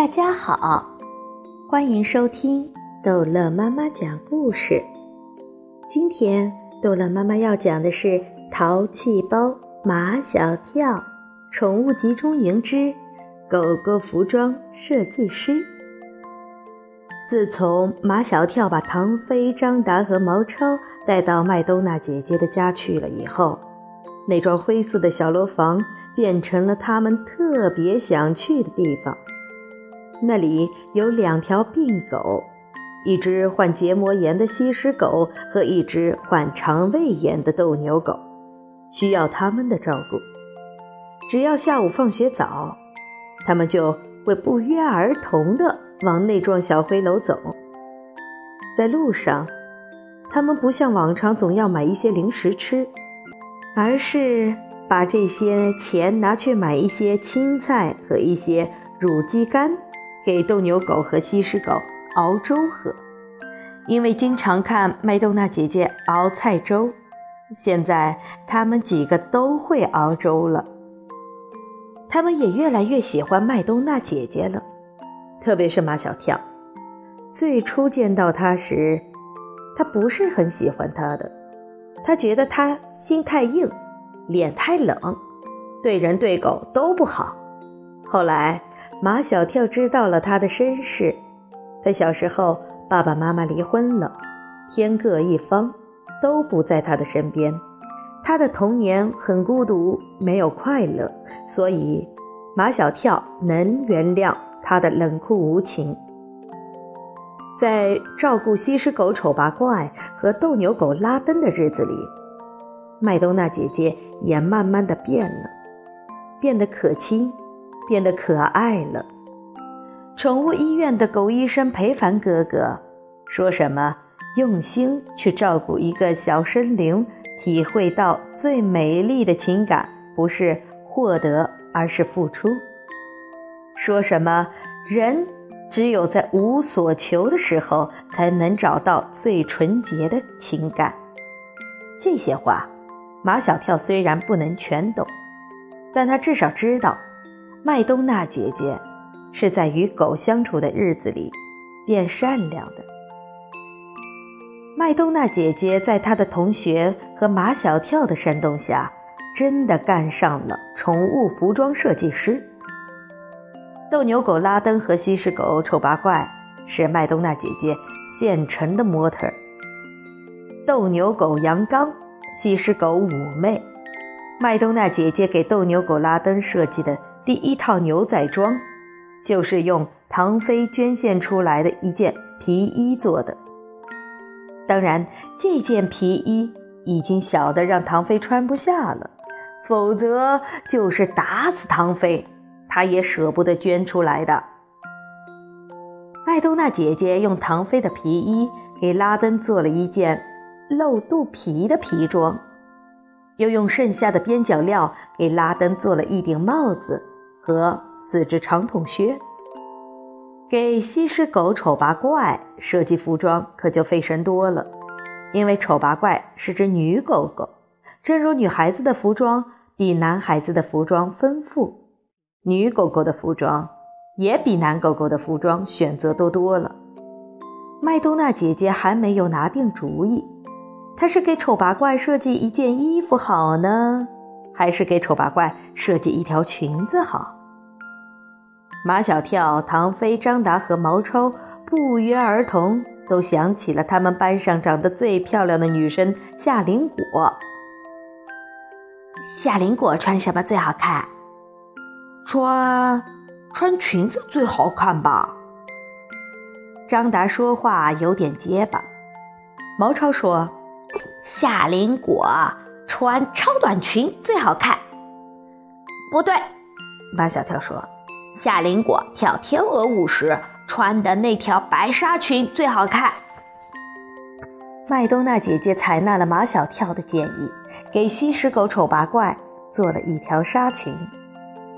大家好，欢迎收听逗乐妈妈讲故事。今天逗乐妈妈要讲的是《淘气包马小跳宠物集中营之狗狗服装设计师》。自从马小跳把唐飞、张达和毛超带到麦兜娜姐姐的家去了以后，那幢灰色的小楼房变成了他们特别想去的地方。那里有两条病狗，一只患结膜炎的西施狗和一只患肠胃炎的斗牛狗，需要他们的照顾。只要下午放学早，他们就会不约而同地往那幢小灰楼走。在路上，他们不像往常总要买一些零食吃，而是把这些钱拿去买一些青菜和一些乳鸡肝。给斗牛狗和西施狗熬粥喝，因为经常看麦兜娜姐姐熬菜粥，现在他们几个都会熬粥了。他们也越来越喜欢麦冬娜姐姐了，特别是马小跳。最初见到他时，他不是很喜欢他的，他觉得他心太硬，脸太冷，对人对狗都不好。后来。马小跳知道了他的身世，他小时候爸爸妈妈离婚了，天各一方，都不在他的身边。他的童年很孤独，没有快乐，所以马小跳能原谅他的冷酷无情。在照顾西施狗丑八怪和斗牛狗拉登的日子里，麦兜娜姐姐也慢慢的变了，变得可亲。变得可爱了。宠物医院的狗医生裴凡哥哥说什么：“用心去照顾一个小生灵，体会到最美丽的情感，不是获得，而是付出。”说什么：“人只有在无所求的时候，才能找到最纯洁的情感。”这些话，马小跳虽然不能全懂，但他至少知道。麦冬娜姐姐是在与狗相处的日子里变善良的。麦冬娜姐姐在她的同学和马小跳的煽动下，真的干上了宠物服装设计师。斗牛狗拉登和西施狗丑八怪是麦冬娜姐姐现成的模特。斗牛狗杨刚、西施狗妩媚，麦冬娜姐姐给斗牛狗拉登设计的。第一套牛仔装，就是用唐飞捐献出来的一件皮衣做的。当然，这件皮衣已经小的让唐飞穿不下了，否则就是打死唐飞，他也舍不得捐出来的。麦兜娜姐姐用唐飞的皮衣给拉登做了一件露肚皮的皮装，又用剩下的边角料给拉登做了一顶帽子。和四只长筒靴，给西施狗丑八怪设计服装可就费神多了，因为丑八怪是只女狗狗，正如女孩子的服装比男孩子的服装丰富，女狗狗的服装也比男狗狗的服装选择多多了。麦兜娜姐姐还没有拿定主意，她是给丑八怪设计一件衣服好呢？还是给丑八怪设计一条裙子好。马小跳、唐飞、张达和毛超不约而同都想起了他们班上长得最漂亮的女生夏林果。夏林果穿什么最好看？穿穿裙子最好看吧。张达说话有点结巴。毛超说：“ 夏林果。”穿超短裙最好看，不对，马小跳说：“夏林果跳天鹅舞时穿的那条白纱裙最好看。”麦兜娜姐姐采纳了马小跳的建议，给西施狗丑八怪做了一条纱裙，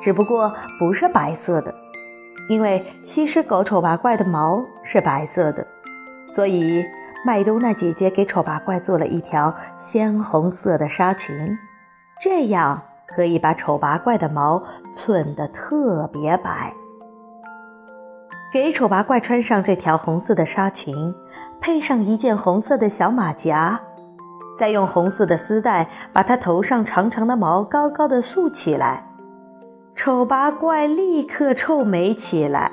只不过不是白色的，因为西施狗丑八怪的毛是白色的，所以。麦兜娜姐姐给丑八怪做了一条鲜红色的纱裙，这样可以把丑八怪的毛寸得特别白。给丑八怪穿上这条红色的纱裙，配上一件红色的小马甲，再用红色的丝带把它头上长长的毛高高的束起来。丑八怪立刻臭美起来，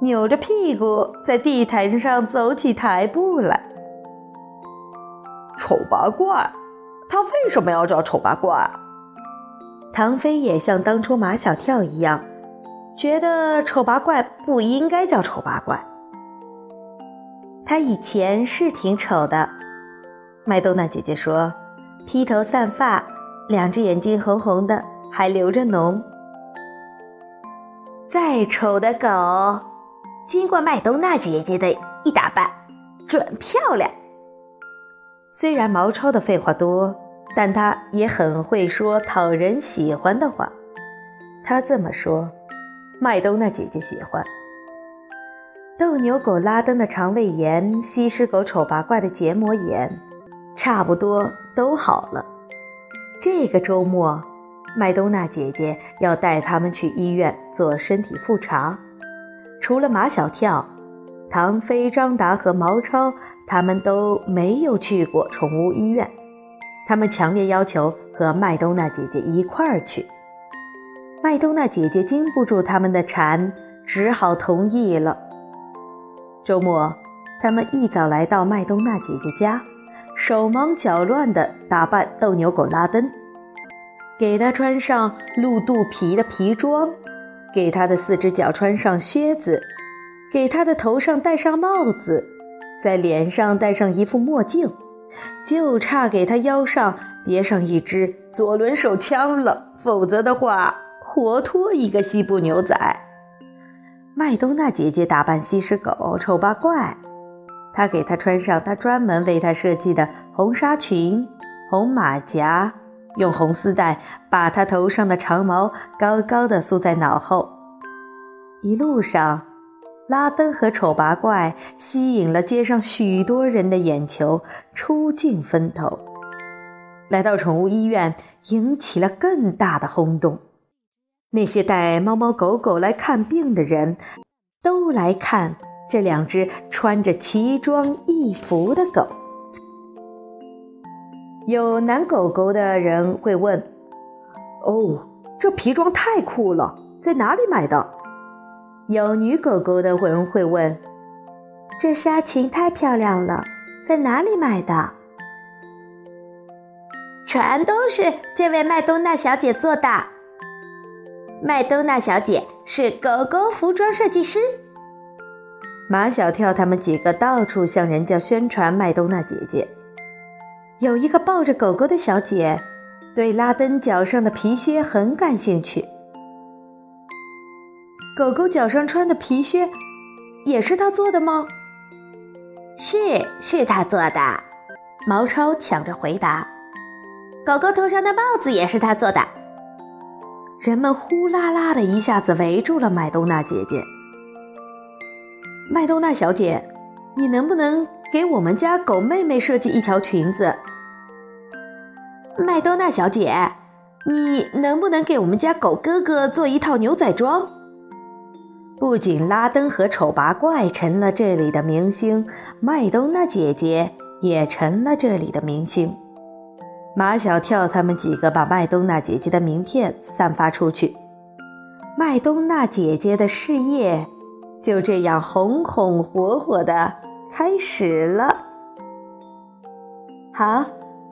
扭着屁股在地毯上走起台步来。丑八怪，他为什么要叫丑八怪？唐飞也像当初马小跳一样，觉得丑八怪不应该叫丑八怪。他以前是挺丑的，麦冬娜姐姐说，披头散发，两只眼睛红红的，还流着脓。再丑的狗，经过麦冬娜姐姐的一打扮，准漂亮。虽然毛超的废话多，但他也很会说讨人喜欢的话。他这么说，麦冬娜姐姐喜欢。斗牛狗拉登的肠胃炎，西施狗丑八怪的结膜炎，差不多都好了。这个周末。麦冬娜姐姐要带他们去医院做身体复查，除了马小跳、唐飞、张达和毛超，他们都没有去过宠物医院。他们强烈要求和麦冬娜姐姐一块儿去。麦冬娜姐姐经不住他们的缠，只好同意了。周末，他们一早来到麦冬娜姐姐家，手忙脚乱地打扮斗牛狗拉登。给他穿上鹿肚皮的皮装，给他的四只脚穿上靴子，给他的头上戴上帽子，在脸上戴上一副墨镜，就差给他腰上别上一支左轮手枪了。否则的话，活脱一个西部牛仔。麦冬娜姐姐打扮西施狗丑八怪，她给他穿上她专门为他设计的红纱裙、红马甲。用红丝带把他头上的长毛高高的梳在脑后。一路上，拉登和丑八怪吸引了街上许多人的眼球，出尽风头。来到宠物医院，引起了更大的轰动。那些带猫猫狗狗来看病的人，都来看这两只穿着奇装异服的狗。有男狗狗的人会问：“哦，这皮装太酷了，在哪里买的？”有女狗狗的人会问：“这纱裙太漂亮了，在哪里买的？”全都是这位麦冬娜小姐做的。麦冬娜小姐是狗狗服装设计师。马小跳他们几个到处向人家宣传麦冬娜姐姐。有一个抱着狗狗的小姐，对拉登脚上的皮靴很感兴趣。狗狗脚上穿的皮靴，也是他做的吗？是，是他做的。毛超抢着回答。狗狗头上的帽子也是他做的。人们呼啦啦的一下子围住了麦冬娜姐姐。麦冬娜小姐，你能不能给我们家狗妹妹设计一条裙子？麦冬娜小姐，你能不能给我们家狗哥哥做一套牛仔装？不仅拉登和丑八怪成了这里的明星，麦冬娜姐姐也成了这里的明星。马小跳他们几个把麦冬娜姐姐的名片散发出去，麦冬娜姐姐的事业就这样红红火火的开始了。好。